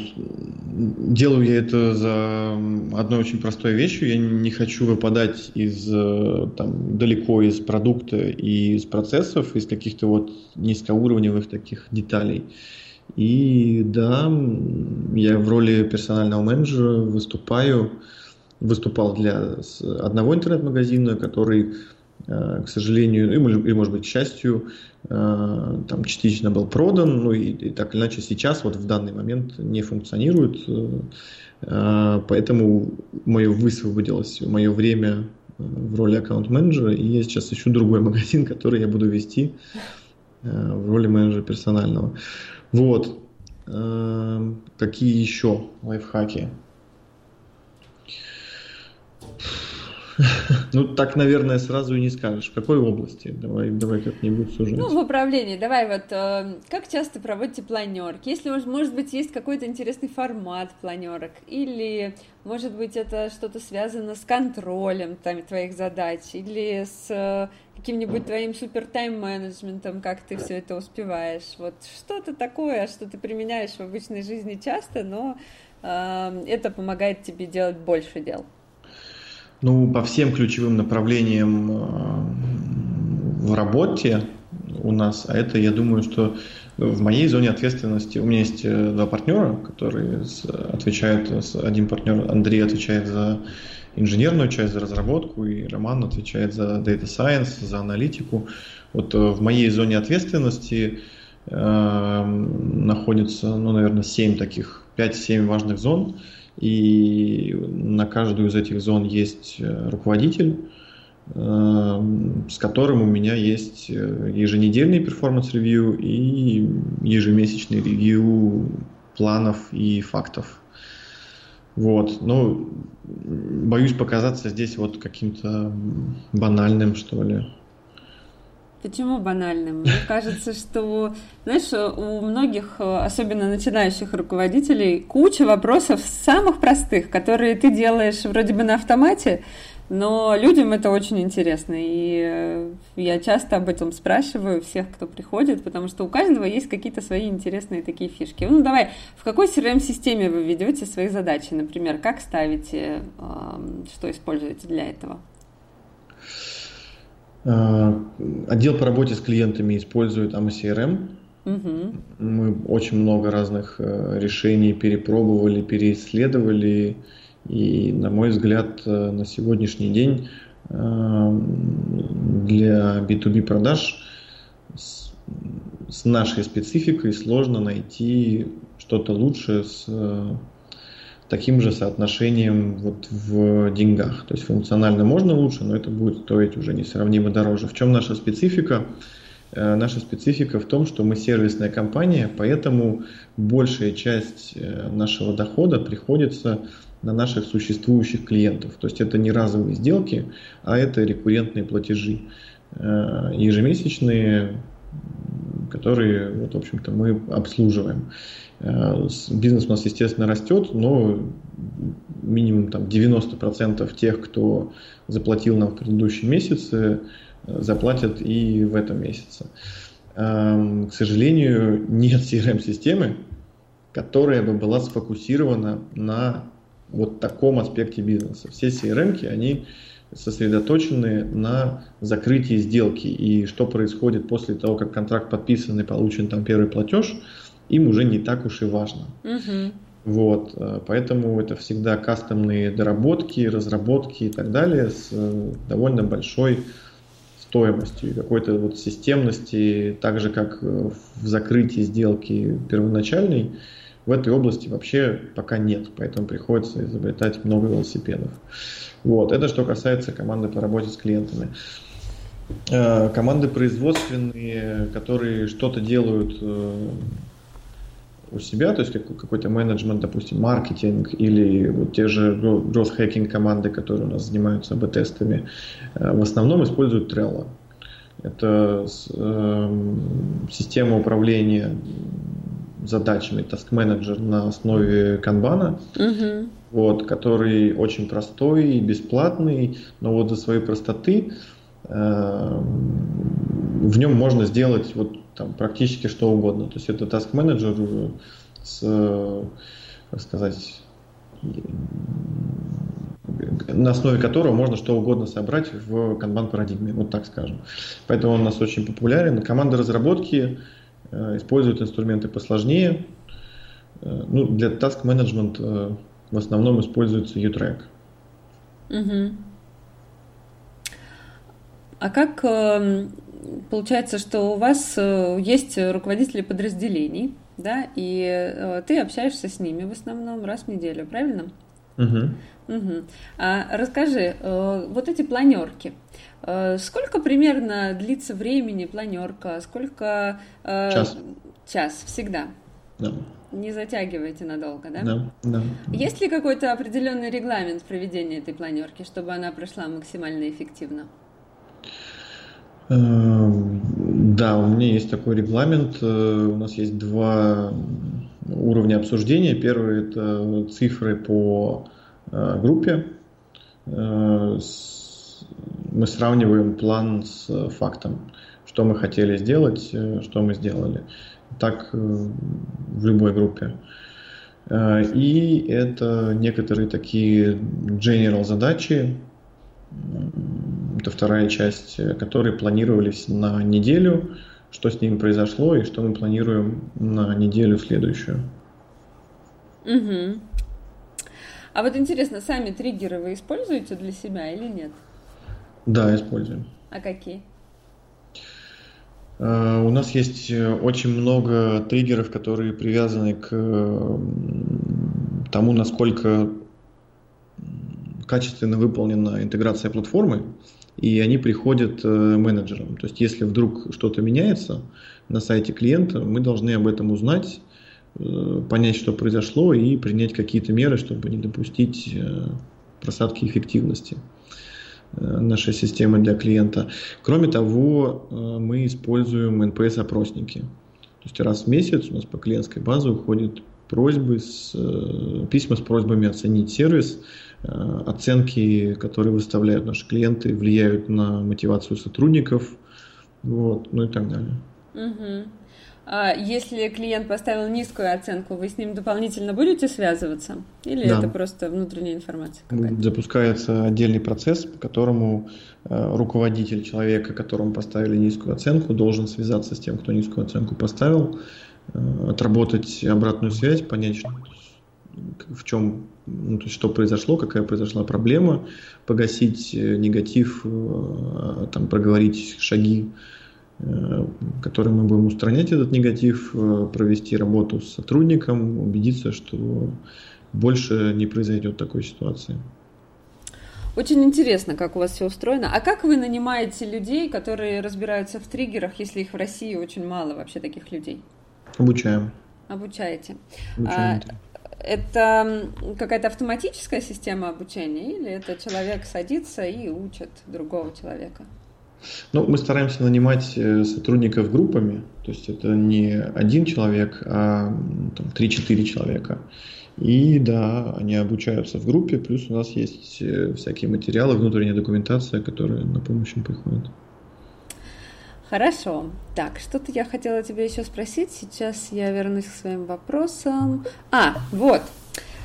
делаю я это за одной очень простой вещью. Я не хочу выпадать из, э, там, далеко из продукта и из процессов, из каких-то вот низкоуровневых таких деталей. И да, я в роли персонального менеджера выступаю, выступал для одного интернет-магазина, который к сожалению, или, может быть, к счастью, э, там частично был продан, ну и, и так или иначе сейчас, вот в данный момент не функционирует, э, поэтому мое высвободилось мое время в роли аккаунт-менеджера, и я сейчас ищу другой магазин, который я буду вести в роли менеджера персонального. Вот. Какие еще лайфхаки? Ну, так, наверное, сразу и не скажешь. В какой области? Давай, давай как-нибудь сужать. Ну, в управлении. Давай вот, э, как часто проводите планерки? Если, может, может быть, есть какой-то интересный формат планерок? Или, может быть, это что-то связано с контролем там, твоих задач? Или с э, каким-нибудь твоим супер тайм-менеджментом, как ты все это успеваешь? Вот что-то такое, что ты применяешь в обычной жизни часто, но э, это помогает тебе делать больше дел. Ну, по всем ключевым направлениям э, в работе у нас, а это, я думаю, что в моей зоне ответственности у меня есть э, два партнера, которые отвечают, один партнер Андрей отвечает за инженерную часть, за разработку, и Роман отвечает за Data Science, за аналитику. Вот э, в моей зоне ответственности э, находится, ну, наверное, 7 таких, 5-7 важных зон, и на каждую из этих зон есть э, руководитель, э, с которым у меня есть э, еженедельный performance review и ежемесячный ревью планов и фактов. Вот, ну, боюсь показаться здесь вот каким-то банальным, что ли. Почему банальным? Мне кажется, что, знаешь, у многих, особенно начинающих руководителей, куча вопросов самых простых, которые ты делаешь вроде бы на автомате, но людям это очень интересно. И э, я часто об этом спрашиваю всех, кто приходит, потому что у каждого есть какие-то свои интересные такие фишки. Ну, давай, в какой CRM-системе вы ведете свои задачи, например, как ставите, что используете для этого? Э, отдел по работе с клиентами использует AMA Угу. Мы очень много разных э, решений перепробовали, переисследовали. И, на мой взгляд, э, на сегодняшний день для B2B продаж с, с нашей спецификой сложно найти что-то лучше с таким же соотношением вот в деньгах. То есть функционально можно лучше, но это будет стоить уже несравнимо дороже. В чем наша специфика? Э, наша специфика в том, что мы сервисная компания, поэтому большая часть э, нашего дохода приходится на наших существующих клиентов. То есть это не разовые сделки, а это рекуррентные платежи, э, ежемесячные, которые, вот, в общем-то, мы обслуживаем. Э, бизнес у нас, естественно, растет, но минимум там, 90% тех, кто заплатил нам в предыдущем месяце, э, заплатят и в этом месяце. Эм, к сожалению, нет CRM-системы, которая бы была сфокусирована на вот таком аспекте бизнеса. Все CRM, они сосредоточены на закрытии сделки. И что происходит после того, как контракт подписан и получен там первый платеж – им уже не так уж и важно. Угу. Вот, э, поэтому это всегда кастомные доработки, разработки и так далее с э, довольно большой стоимостью и какой-то вот системности, так же как э, в закрытии сделки первоначальной, в этой области вообще пока нет, поэтому приходится изобретать много велосипедов. Вот, это что касается команды по работе с клиентами. Команды производственные, которые что-то делают у себя, то есть какой-то менеджмент, допустим, маркетинг или вот те же growth hacking команды, которые у нас занимаются АБ-тестами, э, в основном используют Trello. Это э, система управления задачами Task Manager на основе канбана, угу. вот, который очень простой и бесплатный, но вот за своей простоты э, в нем можно сделать вот там практически что угодно. То есть это Task Manager с, как сказать, на основе которого можно что угодно собрать в канбан парадигме, вот так скажем. Поэтому он у нас очень популярен. Команда разработки э, используют инструменты посложнее. Э, ну, для task management э, в основном используется U-Track. Угу. А как эм, получается, что у вас есть руководители подразделений, да, и ты общаешься с ними в основном раз в неделю, правильно? Угу. Угу. А расскажи, э, вот эти планерки, э, сколько примерно длится времени планерка? Сколько? Э, час. Час, всегда. Да. Не затягивайте надолго, да? Да, да. Есть ли какой-то определенный регламент проведения этой планерки, чтобы она прошла максимально эффективно? Да, у меня есть такой регламент. У нас есть два уровня обсуждения. Первый это цифры по Э, группе э, мы сравниваем план с фактом, что мы хотели сделать, э, что мы сделали. Так в любой группе. И это некоторые такие general задачи, это вторая часть, которые планировались на неделю, что с ними произошло и что мы планируем на неделю следующую. Угу. А вот интересно, сами триггеры вы используете для себя или нет? Да, используем. А какие? Uh, у нас есть э, очень много триггеров, которые привязаны к тому, насколько качественно выполнена интеграция платформы, и они приходят э, менеджерам. То есть, если вдруг что-то меняется на сайте клиента, мы должны об этом узнать Э, понять, что произошло, и принять какие-то меры, чтобы не допустить э, просадки эффективности э, нашей системы для клиента. Кроме того, мы используем NPS-опросники. То есть раз в месяц у нас по клиентской базе уходят просьбы с, письма с просьбами оценить сервис. Оценки, которые выставляют наши клиенты, влияют на мотивацию сотрудников, вот, ну и так далее. Угу. А если клиент поставил низкую оценку, вы с ним дополнительно будете связываться? Или да. это просто внутренняя информация? Какая-то? Запускается отдельный процесс, по которому э, руководитель человека, которому поставили низкую оценку, должен связаться с тем, кто низкую оценку поставил, э, отработать обратную связь, понять, в чем, ну, то есть, что произошло, какая произошла проблема, погасить э, негатив, там, проговорить шаги Э, которым мы будем устранять этот негатив, э, провести работу с сотрудником, убедиться, что больше не произойдет такой ситуации. Очень интересно, как у вас все устроено. А как вы нанимаете людей, которые разбираются в триггерах, если их в России очень мало вообще таких людей? Обучаем. Обучаете. Обучаем. А, это какая-то автоматическая система обучения или это человек садится и учит другого человека? Ну, мы стараемся нанимать э, сотрудников группами, то есть это не один человек, а там, 3-4 человека. И да, они обучаются в группе, плюс у нас есть э, всякие материалы, внутренняя документация, которая на помощь им приходит. Хорошо. Так, что-то я хотела тебя еще спросить. Сейчас я вернусь к своим вопросам. А, вот.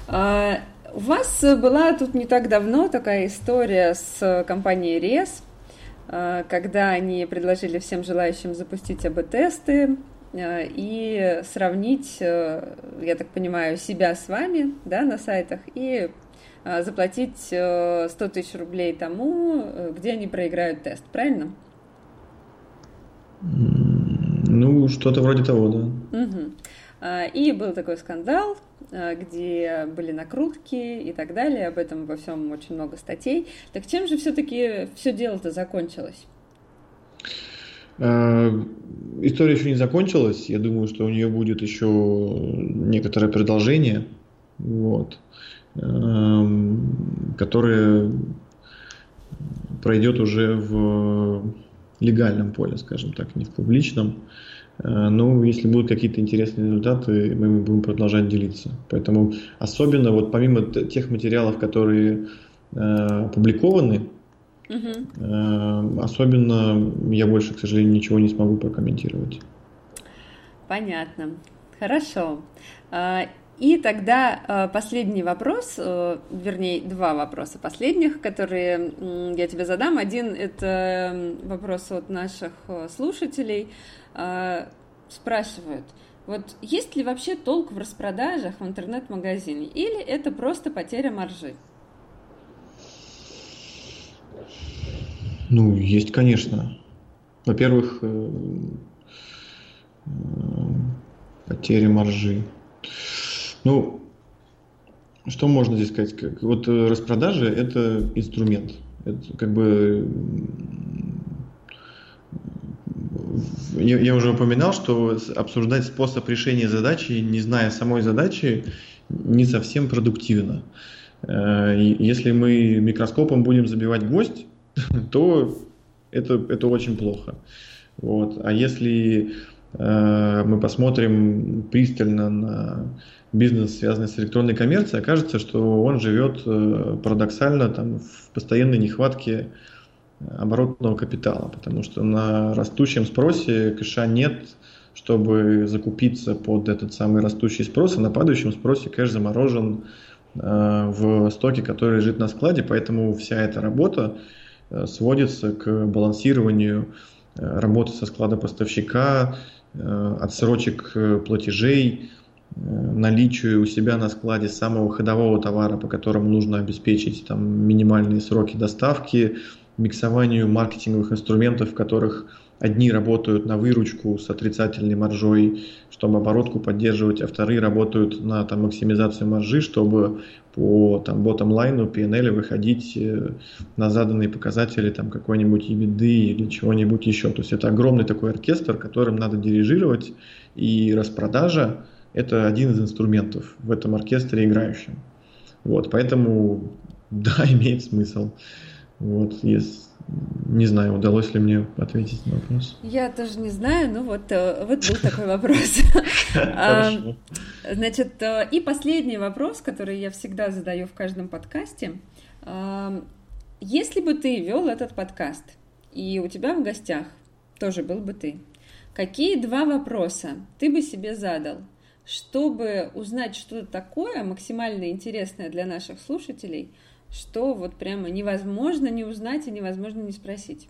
А, у вас была тут не так давно такая история с компанией РЕС, Э, когда они предложили всем желающим запустить АБ-тесты э, и сравнить, э, я так понимаю, себя с вами да, на сайтах и заплатить 100 тысяч рублей тому, где они проиграют тест, правильно? Ну, что-то вроде того, да. Угу. И был такой скандал, Э, где были накрутки и так далее. Об этом во всем очень много статей. Так чем же все-таки все дело-то закончилось? История еще не закончилась. Я думаю, что у нее будет еще некоторое продолжение, вот, которое пройдет уже в легальном поле, скажем так, не в публичном. Э, ну, если будут какие-то интересные результаты, мы будем продолжать делиться. Поэтому особенно вот помимо тех материалов, которые э, опубликованы, угу. э, особенно я больше, к сожалению, ничего не смогу прокомментировать. Понятно. Хорошо. И тогда э, последний вопрос, э, вернее, два вопроса последних, которые я тебе задам. Один – это вопрос от наших э, слушателей. Спрашивают, вот есть ли вообще толк в распродажах в интернет-магазине, или это просто потеря маржи? Ну, есть, конечно. Во-первых, потеря маржи. Ну, что можно здесь сказать? Как, вот э, распродажи – это инструмент. Это как бы я, уже упоминал, что обсуждать способ решения задачи, не зная самой задачи, не совсем продуктивно. Э, если мы микроскопом будем забивать гвоздь, то это, это очень плохо. Вот. А если э, мы посмотрим пристально на бизнес, связанный с электронной коммерцией, окажется, что он живет э, парадоксально там, в постоянной нехватке оборотного капитала, потому что на растущем спросе кэша нет, чтобы закупиться под этот самый растущий спрос, а на падающем спросе кэш заморожен э, в стоке, который лежит на складе, поэтому вся эта работа э, сводится к балансированию работы со склада поставщика, отсрочек платежей, Э, наличию у себя на складе самого ходового товара, по которому нужно обеспечить там, минимальные сроки доставки, миксованию маркетинговых инструментов, в которых одни работают на выручку с отрицательной маржой, чтобы оборотку поддерживать, а вторые работают на там, максимизацию маржи, чтобы по там, bottom-лайну PNL выходить э, на заданные показатели там, какой-нибудь EBITDA или чего-нибудь еще. То есть это огромный такой оркестр, которым надо дирижировать, и распродажа – это один из инструментов в этом оркестре играющем. Вот, поэтому, да, имеет смысл. Вот, если, не знаю, удалось ли мне ответить на вопрос. Я тоже не знаю, но вот, э, вот был такой вопрос. Значит, э, и последний вопрос, который я всегда задаю в каждом подкасте. Если бы ты вел этот подкаст, и у тебя в гостях тоже был бы ты, какие два вопроса ты бы себе задал? Чтобы узнать что-то такое максимально интересное для наших слушателей, что вот прямо невозможно не узнать и невозможно не спросить?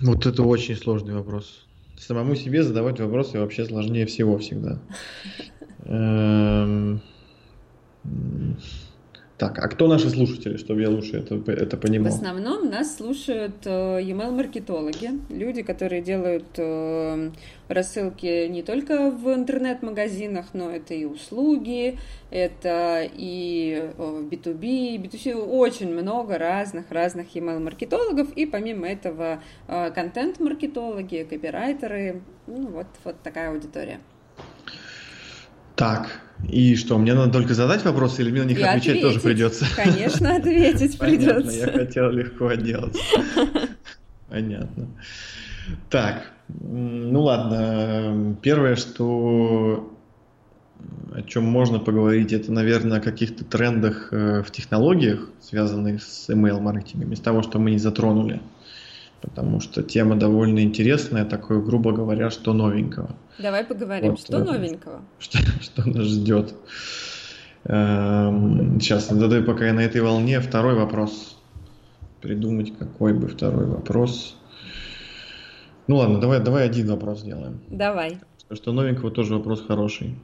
Вот это очень сложный вопрос. Самому себе задавать вопросы вообще сложнее всего всегда. Так, а кто наши слушатели, чтобы я лучше это, это понимал? В основном нас слушают э, email-маркетологи, люди, которые делают э, рассылки не только в интернет-магазинах, но это и услуги, это и B2B, э, B2C, очень много разных-разных email-маркетологов, и помимо этого контент-маркетологи, копирайтеры, ну, вот, вот такая аудитория. Так, и что, мне надо только задать вопросы или мне на них и отвечать ответить. тоже придется? Конечно, ответить придется. я хотел легко отделаться. Понятно. Так, ну ладно. Первое, что о чем можно поговорить, это, наверное, о каких-то трендах э, в технологиях, связанных с email-маркетингом, из того, что мы не затронули потому что тема довольно интересная, такое, грубо говоря, что новенького. Давай поговорим, вот, что э, новенького? Что, что нас ждет. Эм, сейчас, задаю пока я на этой волне. Второй вопрос. Придумать, какой бы второй вопрос. Ну ладно, давай, давай один вопрос сделаем. Давай. Что, что новенького тоже вопрос хороший.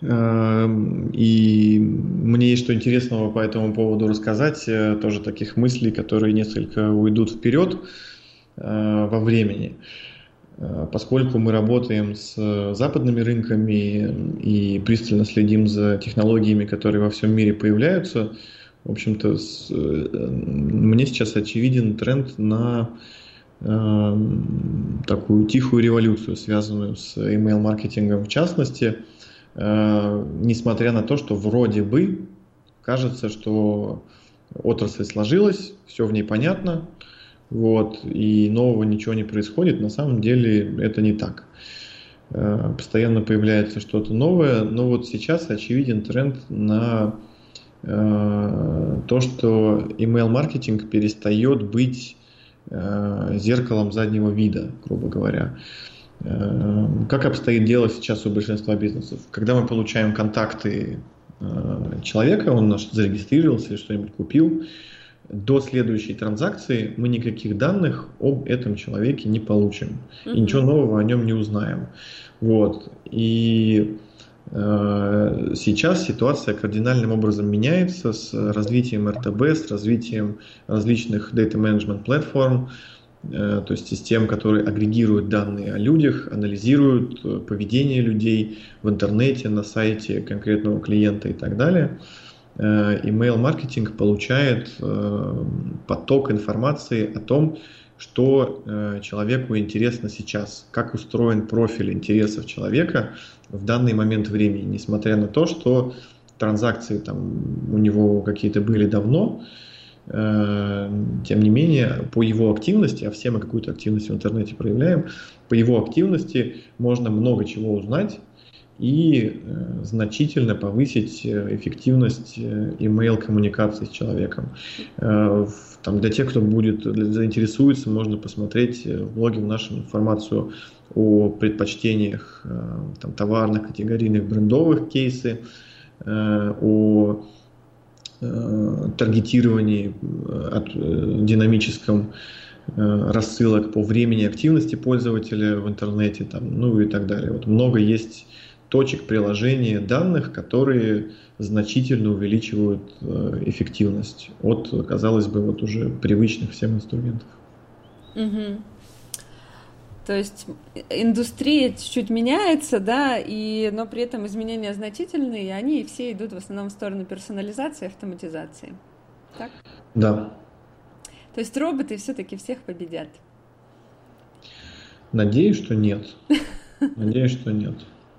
Эм, и мне есть что интересного по этому поводу рассказать, э, тоже таких мыслей, которые несколько уйдут вперед э, во времени. Э, поскольку мы работаем с западными рынками и пристально следим за технологиями, которые во всем мире появляются, В общем-то, мне сейчас очевиден тренд на э, такую тихую революцию, связанную с email-маркетингом в частности, э, несмотря на то, что вроде бы кажется, что отрасль сложилась, все в ней понятно, вот, и нового ничего не происходит, на самом деле это не так. Э, постоянно появляется что-то новое, но вот сейчас очевиден тренд на э, то, что email-маркетинг перестает быть зеркалом заднего вида, грубо говоря. Как обстоит дело сейчас у большинства бизнесов? Когда мы получаем контакты человека, он наш зарегистрировался или что-нибудь купил, до следующей транзакции мы никаких данных об этом человеке не получим. Mm-hmm. И ничего нового о нем не узнаем. Вот. И э, сейчас ситуация кардинальным образом меняется с развитием РТБ, с развитием различных data management платформ, э, то есть систем, которые агрегируют данные о людях, анализируют э, поведение людей в интернете, на сайте конкретного клиента и так далее. Email-маркетинг получает э, поток информации о том, что э, человеку интересно сейчас, как устроен профиль интересов человека в данный момент времени, несмотря на то, что транзакции там у него какие-то были давно, э, тем не менее, по его активности, а все мы какую-то активность в интернете проявляем, по его активности можно много чего узнать и э, значительно повысить э, эффективность э, email коммуникации с человеком. Там, для тех, кто будет заинтересуется, можно посмотреть в блоге в нашем информацию о предпочтениях там, товарных, категорийных, брендовых кейсы, о таргетировании от, динамическом рассылок по времени активности пользователя в интернете, там, ну и так далее. Вот много есть точек приложения данных, которые значительно увеличивают э, эффективность от, казалось бы, вот уже привычных всем инструментов. Угу. То есть индустрия чуть-чуть меняется, да, и, но при этом изменения значительные, и они все идут в основном в сторону персонализации и автоматизации. Так? Да. То есть роботы все-таки всех победят. Надеюсь, что нет. Надеюсь, что нет.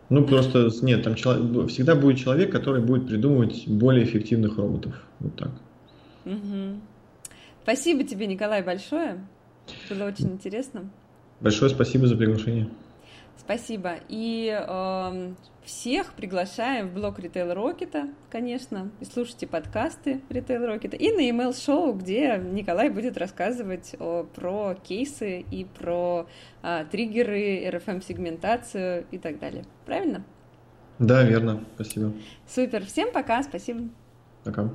Ну, просто нет, там человек, всегда будет человек, который будет придумывать более эффективных роботов. Вот так. Угу. Спасибо тебе, Николай, большое. Было очень интересно. Большое спасибо за приглашение. Спасибо. И э, всех приглашаем в блог Retail Rocket, конечно, и слушайте подкасты Retail Rocket, и на email шоу, где Николай будет рассказывать о, про кейсы и про э, триггеры, RFM-сегментацию и так далее. Правильно? Да, верно. Спасибо. Супер. Всем пока. Спасибо. Пока.